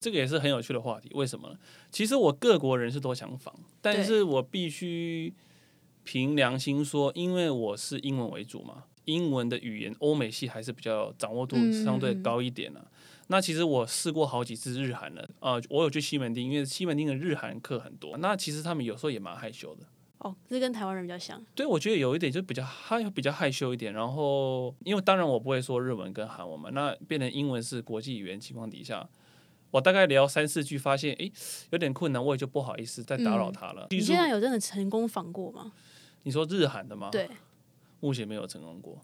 这个也是很有趣的话题。为什么呢？其实我各国人士都想访，但是我必须凭良心说，因为我是英文为主嘛，英文的语言欧美系还是比较掌握度相对高一点啊。那其实我试过好几次日韩了，呃，我有去西门町，因为西门町的日韩课很多。那其实他们有时候也蛮害羞的。哦，这跟台湾人比较像。对，我觉得有一点就比较害，比较害羞一点。然后，因为当然我不会说日文跟韩文嘛，那变成英文是国际语言情况底下，我大概聊三四句，发现哎有点困难，我也就不好意思再打扰他了。你现在有真的成功访过吗？你说日韩的吗？对，目前没有成功过。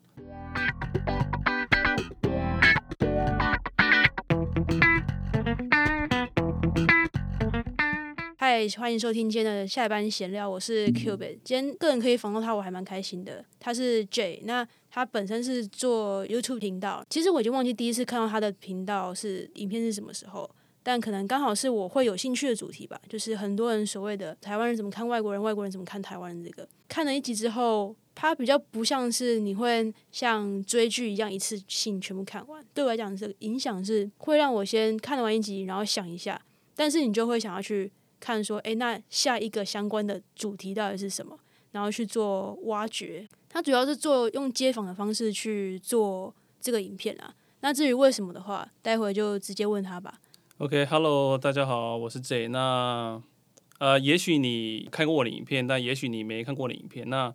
嗨，欢迎收听今天的下班闲聊，我是 Cubit。今天个人可以访到他，我还蛮开心的。他是 J，那他本身是做 YouTube 频道。其实我已经忘记第一次看到他的频道是影片是什么时候，但可能刚好是我会有兴趣的主题吧。就是很多人所谓的台湾人怎么看外国人，外国人怎么看台湾人。这个看了一集之后，他比较不像是你会像追剧一样一次性全部看完。对我来讲，这个影响是会让我先看完一集，然后想一下，但是你就会想要去。看说，哎，那下一个相关的主题到底是什么？然后去做挖掘。他主要是做用街访的方式去做这个影片啊。那至于为什么的话，待会就直接问他吧。OK，Hello，大家好，我是 J。那呃，也许你看过我的影片，但也许你没看过我的影片。那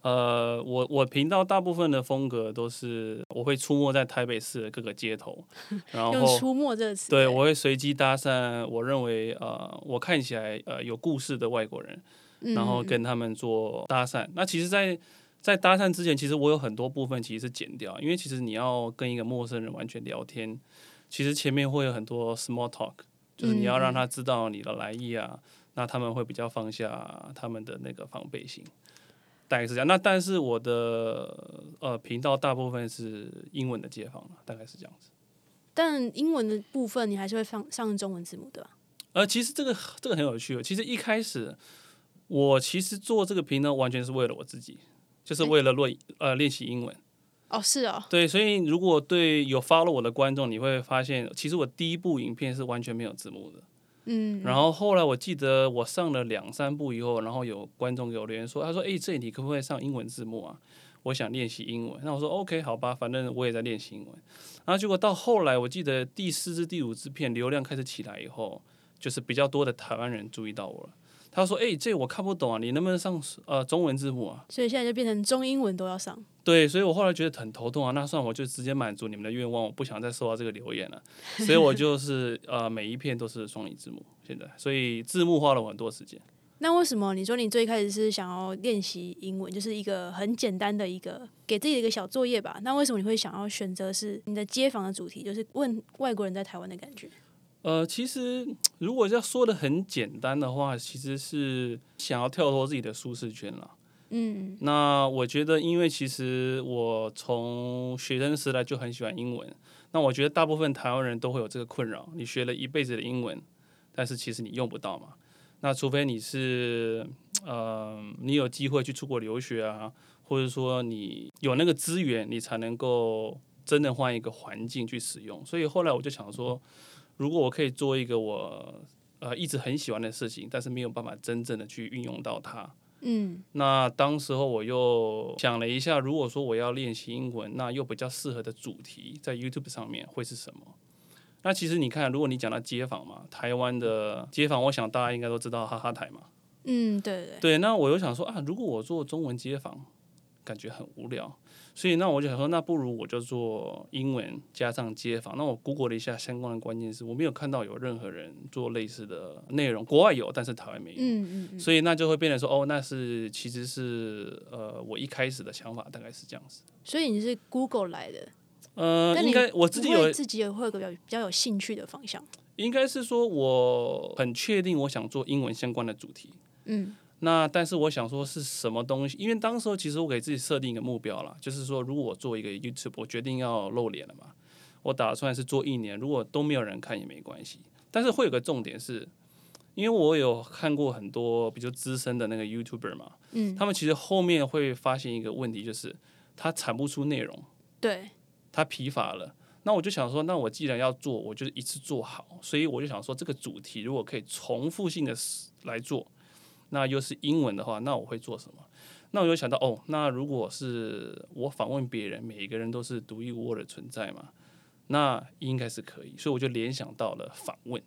呃，我我频道大部分的风格都是我会出没在台北市的各个街头，然后“出没”这个词，对我会随机搭讪我认为呃我看起来呃有故事的外国人，然后跟他们做搭讪。那其实，在在搭讪之前，其实我有很多部分其实是剪掉，因为其实你要跟一个陌生人完全聊天，其实前面会有很多 small talk，就是你要让他知道你的来意啊，那他们会比较放下他们的那个防备心。大概是这样，那但是我的呃频道大部分是英文的街访大概是这样子。但英文的部分你还是会放上中文字幕对吧？呃，其实这个这个很有趣。哦其实一开始我其实做这个频道完全是为了我自己，就是为了练呃练习英文。哦，是哦。对，所以如果对有 follow 我的观众，你会发现，其实我第一部影片是完全没有字幕的。嗯，然后后来我记得我上了两三部以后，然后有观众给我留言说，他说：“哎，这你可不可以上英文字幕啊？我想练习英文。”那我说：“OK，好吧，反正我也在练习英文。”然后结果到后来，我记得第四支、第五支片流量开始起来以后，就是比较多的台湾人注意到我了。他说：“哎，这我看不懂啊，你能不能上呃中文字幕啊？”所以现在就变成中英文都要上。对，所以我后来觉得很头痛啊。那算我就直接满足你们的愿望，我不想再收到这个留言了。所以我就是呃每一片都是双语字幕，现在所以字幕花了我很多时间。那为什么你说你最开始是想要练习英文，就是一个很简单的一个给自己的一个小作业吧？那为什么你会想要选择是你的街访的主题，就是问外国人在台湾的感觉？呃，其实如果要说的很简单的话，其实是想要跳脱自己的舒适圈了。嗯，那我觉得，因为其实我从学生时代就很喜欢英文。那我觉得大部分台湾人都会有这个困扰：你学了一辈子的英文，但是其实你用不到嘛。那除非你是呃，你有机会去出国留学啊，或者说你有那个资源，你才能够真的换一个环境去使用。所以后来我就想说。如果我可以做一个我呃一直很喜欢的事情，但是没有办法真正的去运用到它，嗯，那当时候我又想了一下，如果说我要练习英文，那又比较适合的主题在 YouTube 上面会是什么？那其实你看，如果你讲到街访嘛，台湾的街访，我想大家应该都知道哈哈台嘛，嗯，对对对，那我又想说啊，如果我做中文街访，感觉很无聊。所以那我就想说，那不如我就做英文加上街访。那我 Google 了一下相关的关键词，我没有看到有任何人做类似的内容，国外有，但是台湾没有。嗯嗯所以那就会变成说，哦，那是其实是呃，我一开始的想法大概是这样子。所以你是 Google 来的？呃，应该我自己有自己有会有个比较比较有兴趣的方向。应该是说我很确定我想做英文相关的主题。嗯。那但是我想说是什么东西？因为当时候其实我给自己设定一个目标了，就是说如果我做一个 YouTube，我决定要露脸了嘛，我打算是做一年，如果都没有人看也没关系。但是会有个重点是，因为我有看过很多比较资深的那个 YouTuber 嘛，嗯，他们其实后面会发现一个问题，就是他产不出内容，对，他疲乏了。那我就想说，那我既然要做，我就一次做好。所以我就想说，这个主题如果可以重复性的来做，那又是英文的话，那我会做什么？那我就想到，哦，那如果是我访问别人，每一个人都是独一无二的存在嘛，那应该是可以。所以我就联想到了访问。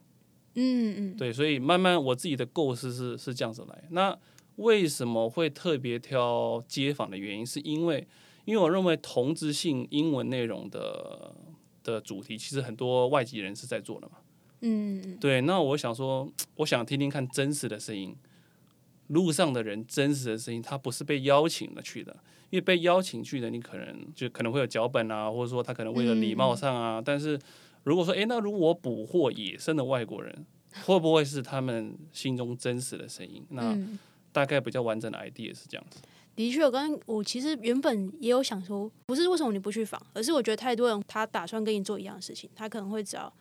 嗯嗯，对，所以慢慢我自己的构思是是这样子来。那为什么会特别挑街访的原因，是因为因为我认为同质性英文内容的的主题，其实很多外籍人是在做的嘛。嗯嗯对，那我想说，我想听听看真实的声音，路上的人真实的声音，他不是被邀请了去的，因为被邀请去的，你可能就可能会有脚本啊，或者说他可能为了礼貌上啊，但是如果说，诶，那如果我捕获野生的外国人，会不会是他们心中真实的声音？那嗯，大概比较完整的 idea 是这样子。的确，我刚刚我其实原本也有想说，不是为什么你不去访，而是我觉得太多人他打算跟你做一样的事情，他可能会找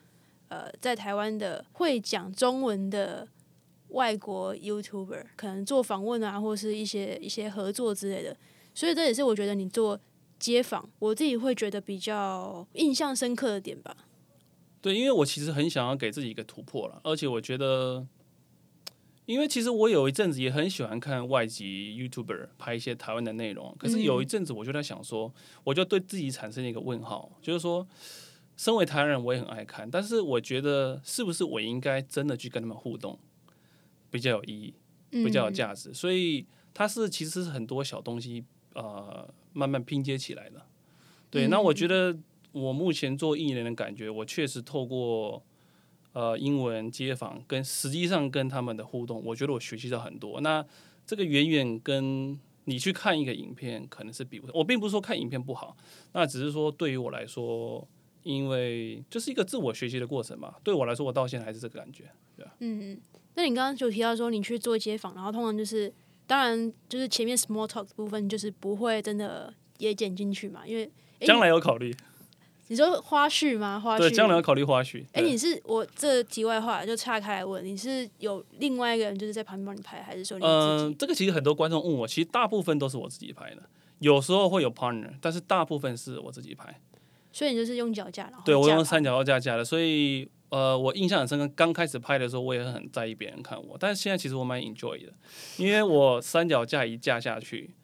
呃在台湾的会讲中文的外国 YouTuber，可能做访问啊，或是一些一些合作之类的。所以这也是我觉得你做街访，我自己会觉得比较印象深刻的点吧。对，因为我其实很想要给自己一个突破了，而且我觉得，因为其实我有一阵子也很喜欢看外籍 YouTuber 拍一些台湾的内容，可是有一阵子我就在想说，我就对自己产生一个问号，就是说，身为台湾人我也很爱看，但是我觉得是不是我应该真的去跟他们互动，比较有意义，比较有价值，所以它是其实是很多小东西呃慢慢拼接起来的。对，那我觉得我目前做艺人的感觉，我确实透过呃英文街访跟实际上跟他们的互动，我觉得我学习到很多。那这个远远跟你去看一个影片可能是比不上，我并不是说看影片不好，那只是说对于我来说，因为就是一个自我学习的过程嘛。对我来说，我到现在还是这个感觉。嗯，嗯，那你刚刚就提到说你去做街访，然后通常就是，当然就是前面 small talk 的部分就是不会真的也剪进去嘛，因为诶将来有考虑，你说花絮吗？花絮对，将来要考虑花絮。哎、对你是我这题外话就岔开来问，你是有另外一个人就是在旁边帮你拍，还是说你嗯、自己？这个其实很多观众问我，其实大部分都是我自己拍的，有时候会有 partner，但是大部分是我自己拍。所以你就是用脚架，然后对我用三脚架架的，所以呃，我印象很深刻。刚开始拍的时候，我也很在意别人看我，但是现在其实我蛮 enjoy 的，因为我三脚架一架下去，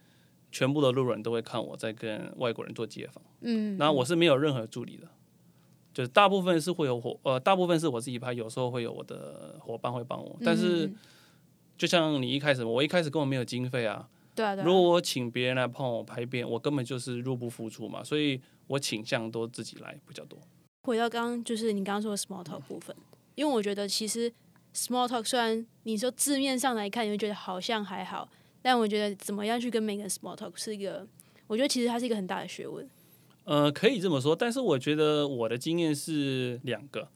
全部的路人都会看我在跟外国人做街访，嗯，然后我是没有任何助理的，就是大部分是会有伙呃，大部分是我自己拍，有时候会有我的伙伴会帮我，但是就像你一开始，我一开始根本没有经费啊，对啊对啊，如果我请别人来帮我拍片，我根本就是入不敷出嘛，所以我倾向都自己来比较多。回到刚刚就是你刚刚说的 small talk 部分，因为我觉得其实 small talk 虽然你说字面上来看，你会觉得好像还好，但我觉得怎么样去跟每个人 small talk 是一个，我觉得其实它是一个很大的学问。呃，可以这么说，但是我觉得我的经验是两个，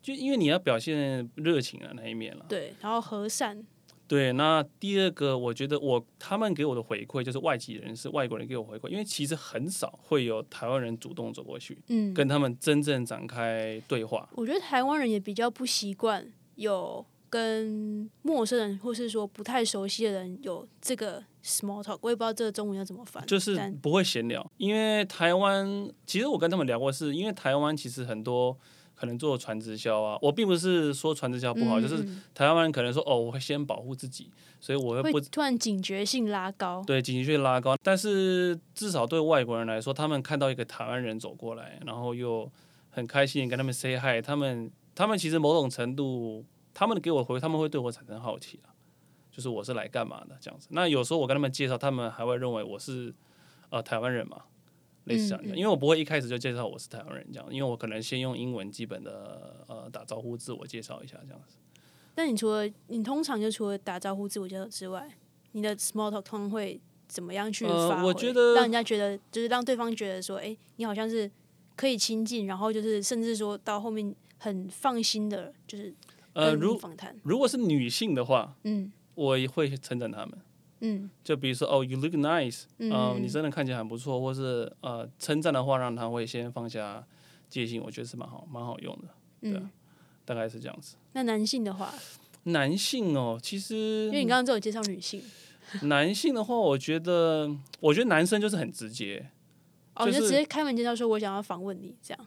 就因为你要表现热情的那一面了。对，然后和善，对，那第二个，我觉得我他们给我的回馈就是外籍人士、外国人给我回馈，因为其实很少会有台湾人主动走过去嗯，跟他们真正展开对话。我觉得台湾人也比较不习惯有跟陌生人或是说不太熟悉的人有这个 small talk，我也不知道这个中文要怎么翻，就是不会闲聊，因为台湾其实我跟他们聊过是，因为台湾其实很多可能做传直销啊，我并不是说传直销不好，就是嗯。台湾人可能说哦，我会先保护自己，所以我会不会突然警觉性拉高，对警觉性拉高，但是至少对外国人来说，他们看到一个台湾人走过来，然后又很开心跟他们 say hi，他们他们其实某种程度，他们给我回，他们会对我产生好奇啊，就是我是来干嘛的这样子。那有时候我跟他们介绍，他们还会认为我是呃台湾人嘛，类似这样因为我不会一开始就介绍我是台湾人这样，因为我可能先用英文基本的呃打招呼自我介绍一下这样子。那你除了你通常就除了打招呼、自我介绍之外，你的 small talk 通常会怎么样去呃发挥？我觉得让人家觉得就是让对方觉得说，哎、你好像是可以亲近，然后就是甚至说到后面很放心的，就是呃，如访谈，如果是女性的话，嗯我也会称赞他们。嗯就比如说哦，you look nice，嗯呃，你真的看起来很不错，或是呃称赞的话，让他会先放下戒心，我觉得是蛮好蛮好用的，对。大概是这样子。那男性的话，男性哦，其实因为你刚刚只有介绍女性，男性的话，我觉得我觉得男生就是很直接，哦，就你就是直接开门见山说我想要访问你这样，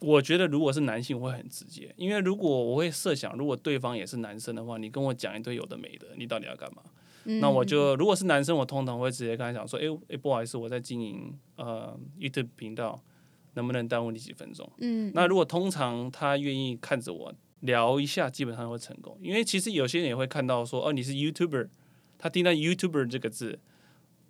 我觉得如果是男性我会很直接，因为如果我会设想，如果对方也是男生的话，你跟我讲一堆有的没的，你到底要干嘛？嗯那我就如果是男生，我通常会直接跟他讲说，诶诶，不好意思，我在经营呃 YouTube 频道，能不能耽误你几分钟？嗯，那如果通常他愿意看着我聊一下，基本上会成功。因为其实有些人也会看到说，哦，你是 YouTuber，他听到 YouTuber 这个字，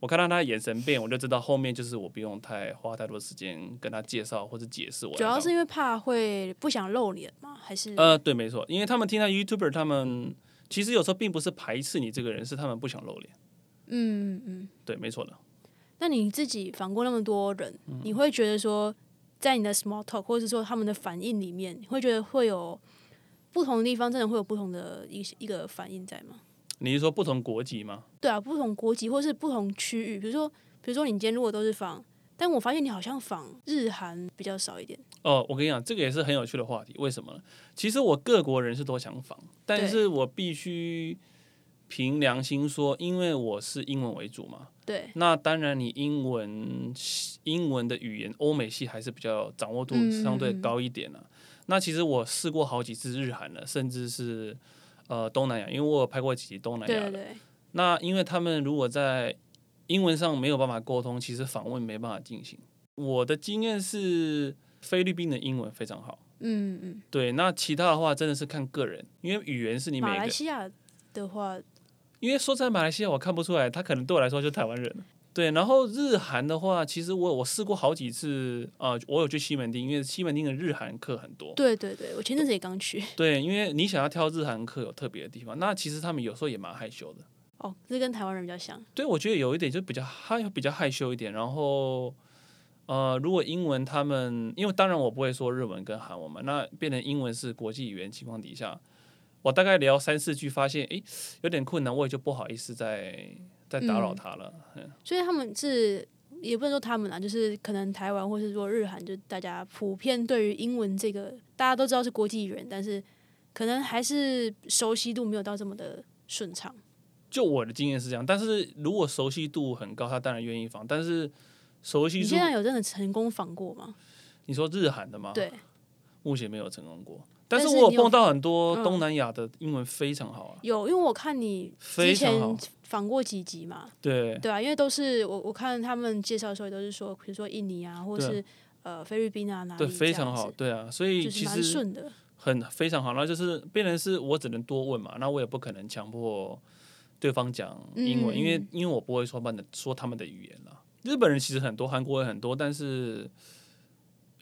我看到他眼神变，我就知道后面就是我不用太花太多时间跟他介绍或者解释我。主要是因为怕会不想露脸吗？还是呃，对，没错，因为他们听到 YouTuber，他们其实有时候并不是排斥你这个人，是他们不想露脸。嗯嗯嗯。对，没错的。那你自己访过那么多人，嗯你会觉得说，在你的 small talk 或者是说他们的反应里面，你会觉得会有不同的地方，真的会有不同的一一个反应在吗？你是说不同国籍吗？对啊，不同国籍或是不同区域，比如说，比如说你今天如果都是访，但我发现你好像仿日韩比较少一点。哦，我跟你讲，这个也是很有趣的话题。为什么呢？其实我各国人是都想仿，但是我必须凭良心说，因为我是英文为主嘛。对，那当然，你英文英文的语言，欧美系还是比较掌握度嗯相对高一点啊。那其实我试过好几次日韩了，甚至是呃东南亚，因为我有拍过几集东南亚的。对，那因为他们如果在英文上没有办法沟通，其实访问没办法进行。我的经验是，菲律宾的英文非常好。嗯嗯。对，那其他的话真的是看个人，因为语言是你每马个来西亚的话，因为说在马来西亚，我看不出来，他可能对我来说就是台湾人。对，然后日韩的话，其实我我试过好几次，呃，我有去西门町，因为西门町的日韩课很多。对对对，我前阵子也刚去。对，因为你想要挑日韩课有特别的地方，那其实他们有时候也蛮害羞的。哦，这跟台湾人比较像。对，我觉得有一点就比较害比较害羞一点。然后，呃，如果英文他们，因为当然我不会说日文跟韩文嘛，那变成英文是国际语言情况底下，我大概聊三四句，发现诶有点困难，我也就不好意思再再打扰嗯他了。嗯所以他们是也不能说他们啊，就是可能台湾或是说日韩，就大家普遍对于英文这个大家都知道是国际语言，但是可能还是熟悉度没有到这么的顺畅。就我的经验是这样，但是如果熟悉度很高，他当然愿意仿。但是熟悉度你现，在有真的成功仿过吗？你说日韩的吗？，对，目前没有成功过。但是但是你有我有碰到很多嗯东南亚的英文非常好啊，有，因为我看你非之常好前访过几集嘛，对对啊，因为都是我我看他们介绍的时候也都是说，比如说印尼啊，或对是呃菲律宾啊哪里对，非常好，对啊，所以就是蛮其实顺的。很非常好，那就是变成是我只能多问嘛，那我也不可能强迫对方讲英文，嗯因为因为我不会说他们的说他们的语言啦。日本人其实很多，韩国人很多，但是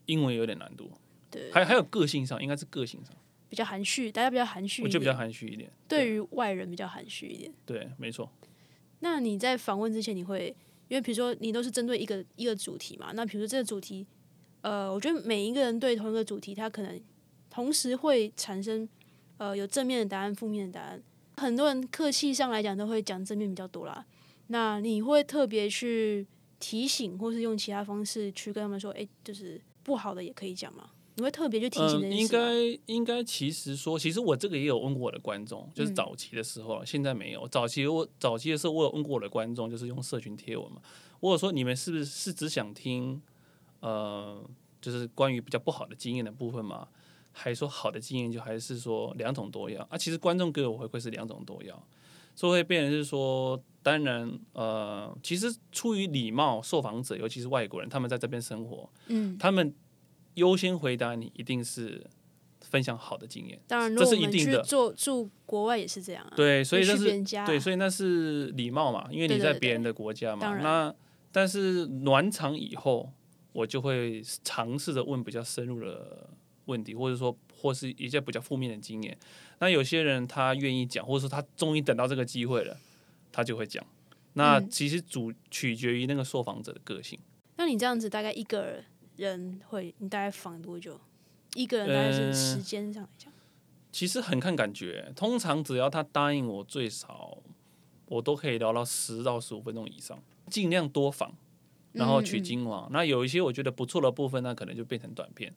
英文有点难度，对，还还有个性上，应该是个性上，比较含蓄，大家比较含蓄我就比较含蓄一点。对于外人比较含蓄一点。对，没错，那你在访问之前，你会因为比如说你都是针对一个一个主题嘛？那比如说这个主题，呃，我觉得每一个人对同一个主题，他可能同时会产生呃有正面的答案、负面的答案。很多人客气上来讲都会讲正面比较多啦。那你会特别去提醒，或是用其他方式去跟他们说，哎、就是不好的也可以讲吗？你会特别去提醒这嗯，件事吗？应该应该其实说，其实我这个也有问过我的观众，就是嗯早期的时候啊，现在没有。早期我早期的时候，我有问过我的观众，就是用社群贴文嘛，我有说你们是不是是只想听呃，就是关于比较不好的经验的部分嘛？还说好的经验，就还是说两种多样啊？其实观众给我回馈是两种多样，所以会变成是说，当然呃，其实出于礼貌，受访者尤其是外国人，他们在这边生活，嗯，他们优先回答你一定是分享好的经验，当然，如这是一定的做住国外也是这样啊。对，所以那是对，所以那是礼貌嘛，因为你在别人的国家嘛。那但是暖场以后，我就会尝试着问比较深入的问题，或者说或是一些比较负面的经验。那有些人他愿意讲，或者说他终于等到这个机会了，他就会讲。那嗯其实主取决于那个受访者的个性。那你这样子大概一个人会，你大概访多久？一个人大概是呃时间上来讲，其实很看感觉，通常只要他答应我，最少我都可以聊到十到十五分钟以上，尽量多访，然后取嗯嗯精华。那有一些我觉得不错的部分，那可能就变成短片。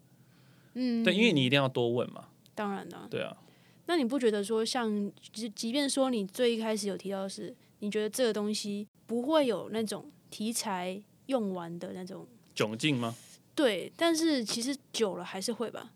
嗯，对，因为你一定要多问嘛。当然啦、对啊，那你不觉得说像，即即便说你最一开始有提到的是，你觉得这个东西不会有那种题材用完的那种，窘境吗？对，但是其实久了还是会吧。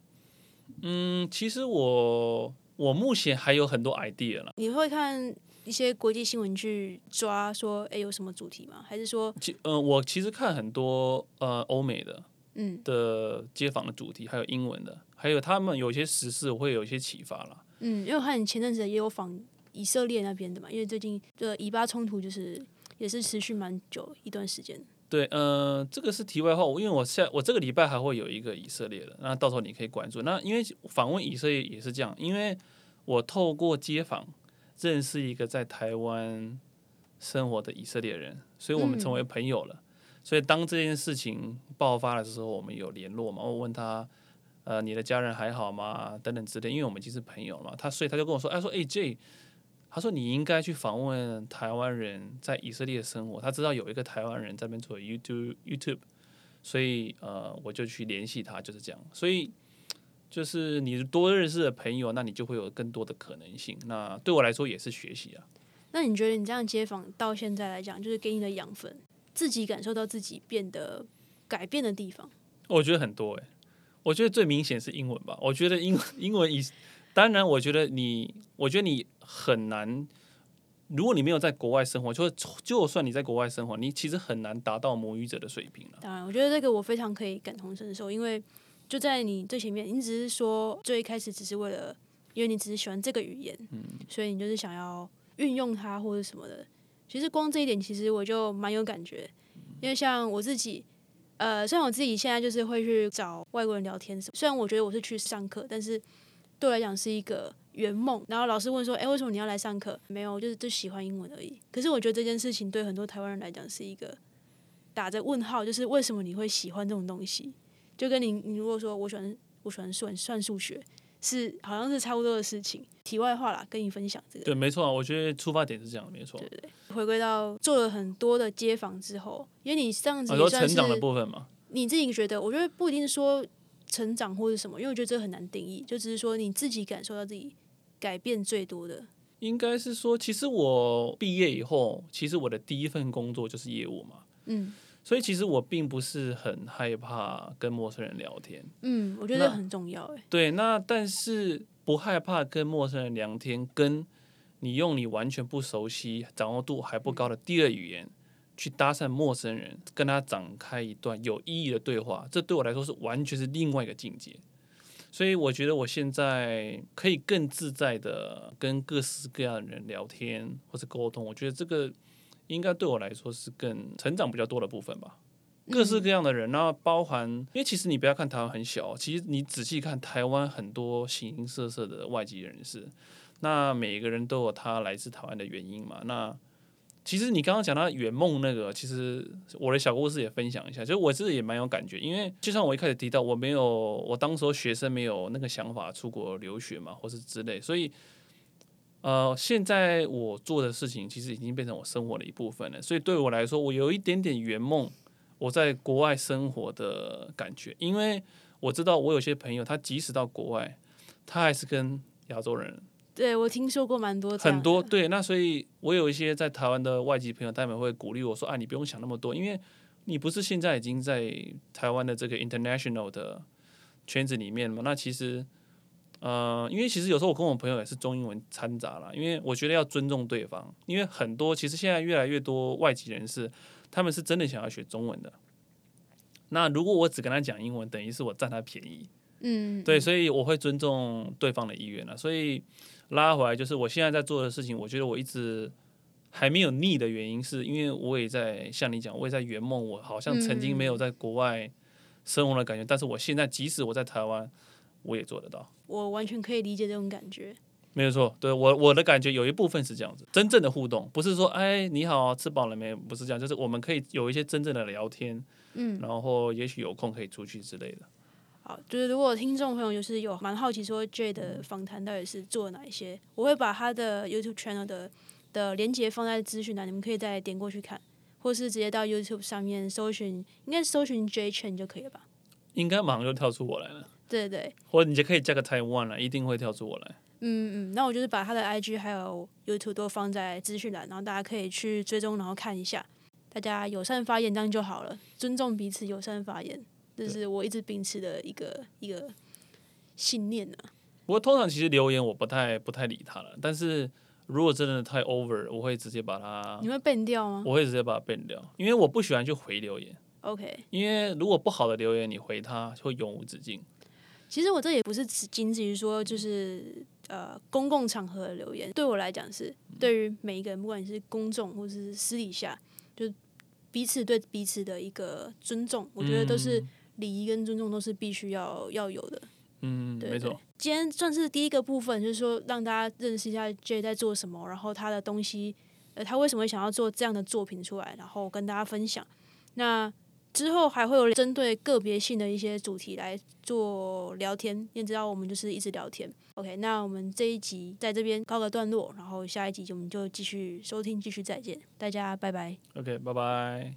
嗯，其实我我目前还有很多 idea 了。你会看一些国际新闻去抓说，哎，有什么主题吗？还是说，其嗯，我其实看很多呃欧美的嗯的街访的主题，还有英文的，还有他们有些时事我会有一些启发啦。嗯，因为我看你前阵子也有访以色列那边的嘛，因为最近的以巴冲突就是也是持续蛮久一段时间。对，呃，这个是题外话，因为我下我这个礼拜还会有一个以色列的，那到时候你可以关注。那因为访问以色列也是这样，因为我透过街访认识一个在台湾生活的以色列人，所以我们成为朋友了。所以当这件事情爆发的时候，我们有联络嘛？我问他，呃，你的家人还好吗？等等之类，因为我们已经是朋友了嘛。他所以他就跟我说，哎，说，哎，J。他说：“你应该去访问台湾人在以色列生活。他知道有一个台湾人在那边做 YouTube YouTube，所以呃，我就去联系他，就是这样。所以就是你多认识的朋友，那你就会有更多的可能性。那对我来说也是学习啊。那你觉得你这样街访到现在来讲，就是给你的养分，自己感受到自己变得改变的地方？我觉得很多哎，我觉得最明显是英文吧。我觉得英 英文以当然，我觉得你，我觉得你。”很难，如果你没有在国外生活，就就算你在国外生活，你其实很难达到母语者的水平了。当然，我觉得这个我非常可以感同身受，因为就在你最前面，你只是说最一开始只是为了，因为你只是喜欢这个语言，嗯，所以你就是想要运用它或者什么的。其实光这一点，其实我就蛮有感觉，因为像我自己，呃，虽然我自己现在就是会去找外国人聊天，虽然我觉得我是去上课，但是对我来讲是一个。圆梦，然后老师问说：“哎，为什么你要来上课？”没有，就是就喜欢英文而已。可是我觉得这件事情对很多台湾人来讲是一个打着问号，就是为什么你会喜欢这种东西？就跟你，你如果说我喜欢我喜欢算算数学，是好像是差不多的事情。题外话啦，跟你分享这个。对，没错啊，我觉得出发点是这样，没错。对对。回归到做了很多的街访之后，因为你上次很成长的部分嘛，你自己觉得？我觉得不一定说成长或者什么，因为我觉得这很难定义，就只是说你自己感受到自己。改变最多的，应该是说，其实我毕业以后，其实我的第一份工作就是业务嘛。嗯，所以其实我并不是很害怕跟陌生人聊天。嗯，我觉得很重要。哎，对，那但是不害怕跟陌生人聊天，跟你用你完全不熟悉、掌握度还不高的第二语言去搭讪陌生人，跟他展开一段有意义的对话，这对我来说是完全是另外一个境界。所以我觉得我现在可以更自在的跟各式各样的人聊天或者沟通，我觉得这个应该对我来说是更成长比较多的部分吧。各式各样的人，然后包含，因为其实你不要看台湾很小，其实你仔细看台湾很多形形色色的外籍人士，那每一个人都有他来自台湾的原因嘛。那其实你刚刚讲到圆梦那个，其实我的小故事也分享一下，就是我自己也蛮有感觉，因为就像我一开始提到，我没有，我当时候学生没有那个想法出国留学嘛，或是之类，所以，呃，现在我做的事情其实已经变成我生活的一部分了，所以对我来说，我有一点点圆梦，我在国外生活的感觉，因为我知道我有些朋友，他即使到国外，他还是跟亚洲人。对，我听说过蛮多。很多对，那所以我有一些在台湾的外籍朋友，他们会鼓励我说：“啊，你不用想那么多，因为你不是现在已经在台湾的这个 international 的圈子里面嘛。那其实，呃，因为其实有时候我跟我朋友也是中英文掺杂了，因为我觉得要尊重对方，因为很多其实现在越来越多外籍人士，他们是真的想要学中文的。那如果我只跟他讲英文，等于是我占他便宜。嗯，对，所以我会尊重对方的意愿了，所以。拉回来就是我现在在做的事情，我觉得我一直还没有腻的原因，是因为我也在像你讲，我也在圆梦，我好像曾经没有在国外生活的感觉，但是我现在即使我在台湾，我也做得到。我完全可以理解这种感觉。没有错，对我我的感觉有一部分是这样子，真正的互动不是说哎你好吃饱了没，不是这样，就是我们可以有一些真正的聊天，嗯，然后也许有空可以出去之类的。好，就是如果听众朋友就是有蛮好奇说 J 的访谈到底是做哪一些，我会把他的 YouTube channel 的的连接放在资讯栏，你们可以再点过去看，或是直接到 YouTube 上面搜寻，应该搜寻 J Chen 就可以了吧？应该马上就跳出我来了。对对，或者你就可以加个 Taiwan 了，一定会跳出我来。嗯嗯，那我就是把他的 IG 还有 YouTube 都放在资讯栏，然后大家可以去追踪，然后看一下，大家友善发言这样就好了，尊重彼此，友善发言。这是我一直秉持的一个一个信念呢、不过通常其实留言我不太不太理他了，但是如果真的太 over，我会直接把它你，会 ban 掉吗我会直接把它变掉，因为我不喜欢去回留言，？OK，因为如果不好的留言你回他会永无止境。其实我这也不是只仅止于说就是呃公共场合的留言，对我来讲是对于每一个人，不管你是公众或是私底下，就彼此对彼此的一个尊重，我觉得都是礼仪跟尊重都是必须要要有的。嗯，对，没错。。今天算是第一个部分，就是说让大家认识一下 J 在做什么，然后他的东西，呃，他为什么会想要做这样的作品出来，然后跟大家分享。那之后还会有针对个别性的一些主题来做聊天，你也知道我们就是一直聊天。OK，那我们这一集在这边告个段落，然后下一集我们就继续收听，继续再见，大家拜拜。OK，拜拜。